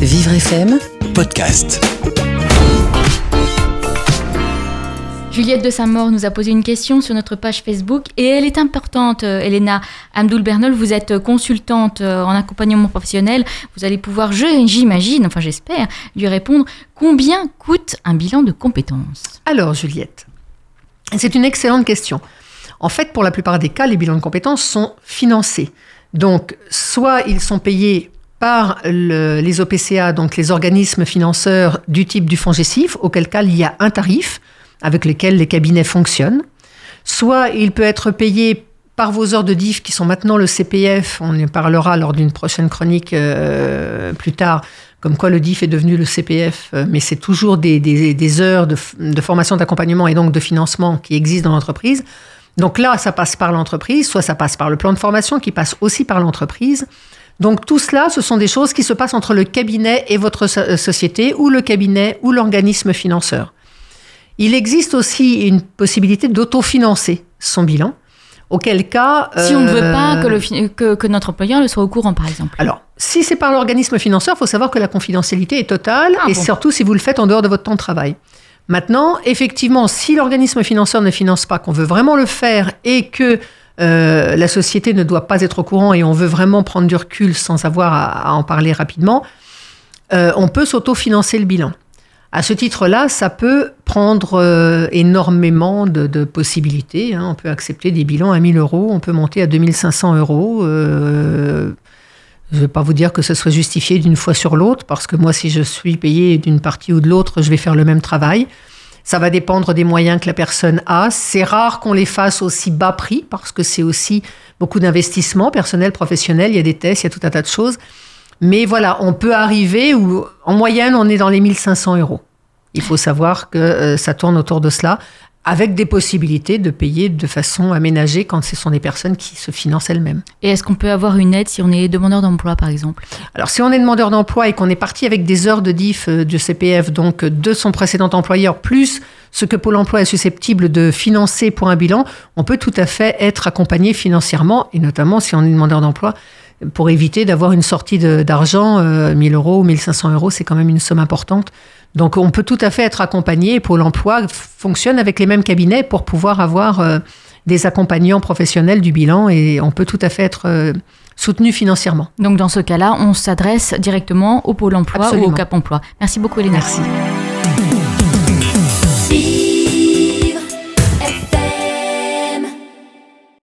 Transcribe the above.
Vivre FM podcast. Juliette de Saint-Maur nous a posé une question sur notre page Facebook et elle est importante. euh, Elena Amdoul Bernol, vous êtes consultante euh, en accompagnement professionnel. Vous allez pouvoir, je- j'imagine, enfin j'espère, lui répondre combien coûte un bilan de compétences? Alors, Juliette, c'est une excellente question. En fait, pour la plupart des cas, les bilans de compétences sont financés. Donc, soit ils sont payés par le- les OPCA, donc les organismes financeurs du type du fonds GESIF, auquel cas il y a un tarif avec lequel les cabinets fonctionnent. Soit il peut être payé par vos heures de DIF qui sont maintenant le CPF, on en parlera lors d'une prochaine chronique euh, plus tard, comme quoi le DIF est devenu le CPF, euh, mais c'est toujours des, heures de formation d'accompagnement et donc de financement qui existent dans l'entreprise. Donc là, ça passe par l'entreprise, soit ça passe par le plan de formation qui passe aussi par l'entreprise. Donc tout cela, ce sont des choses qui se passent entre le cabinet et votre euh, société, ou le cabinet ou l'organisme financeur. Il existe aussi une possibilité d'autofinancer son bilan, auquel cas... Si on ne veut euh, pas que, le fi- que, que notre employeur le soit au courant, par exemple. alors, si c'est par l'organisme financeur, il faut savoir que la confidentialité est totale, Ah et bon. surtout si vous le faites en dehors de votre temps de travail. Maintenant, effectivement, si l'organisme financeur ne finance pas, qu'on veut vraiment le faire et que euh, la société ne doit pas être au courant et on veut vraiment prendre du recul sans avoir à, en parler rapidement, euh, on peut s'autofinancer le bilan. À ce titre-là, ça peut prendre euh, énormément de, de possibilités. hein. On peut accepter des bilans à 1000 euros, on peut monter à 2500 euros. Je ne vais pas vous dire que ce soit justifié d'une fois sur l'autre, parce que moi, si je suis payé d'une partie ou de l'autre, je vais faire le même travail. Ça va dépendre des moyens que la personne a. C'est rare qu'on les fasse aussi bas prix, parce que c'est aussi beaucoup d'investissement personnel, professionnel. Il y a des tests, il y a tout un tas de choses. Mais voilà, on peut arriver où, en moyenne, on est dans les 1500 euros. Il faut savoir que euh, ça tourne autour de cela, avec des possibilités de payer de façon aménagée quand ce sont des personnes qui se financent elles-mêmes. Et est-ce qu'on peut avoir une aide si on est demandeur d'emploi, par exemple? Alors, si on est demandeur d'emploi et qu'on est parti avec des heures de DIF euh, du CPF, donc euh, de son précédent employeur, plus ce que Pôle emploi est susceptible de financer pour un bilan, on peut tout à fait être accompagné financièrement, et notamment si on est demandeur d'emploi, pour éviter d'avoir une sortie de- d'argent, euh, 1000 euros ou 1500 euros, c'est quand même une somme importante. Donc, on peut tout à fait être accompagné. et Pôle emploi fonctionne avec les mêmes cabinets pour pouvoir avoir euh, des accompagnants professionnels du bilan, et on peut tout à fait être euh, soutenu financièrement. Donc dans ce cas-là, on s'adresse directement au Pôle emploi ou au. Cap emploi. Merci beaucoup, Elena. Merci.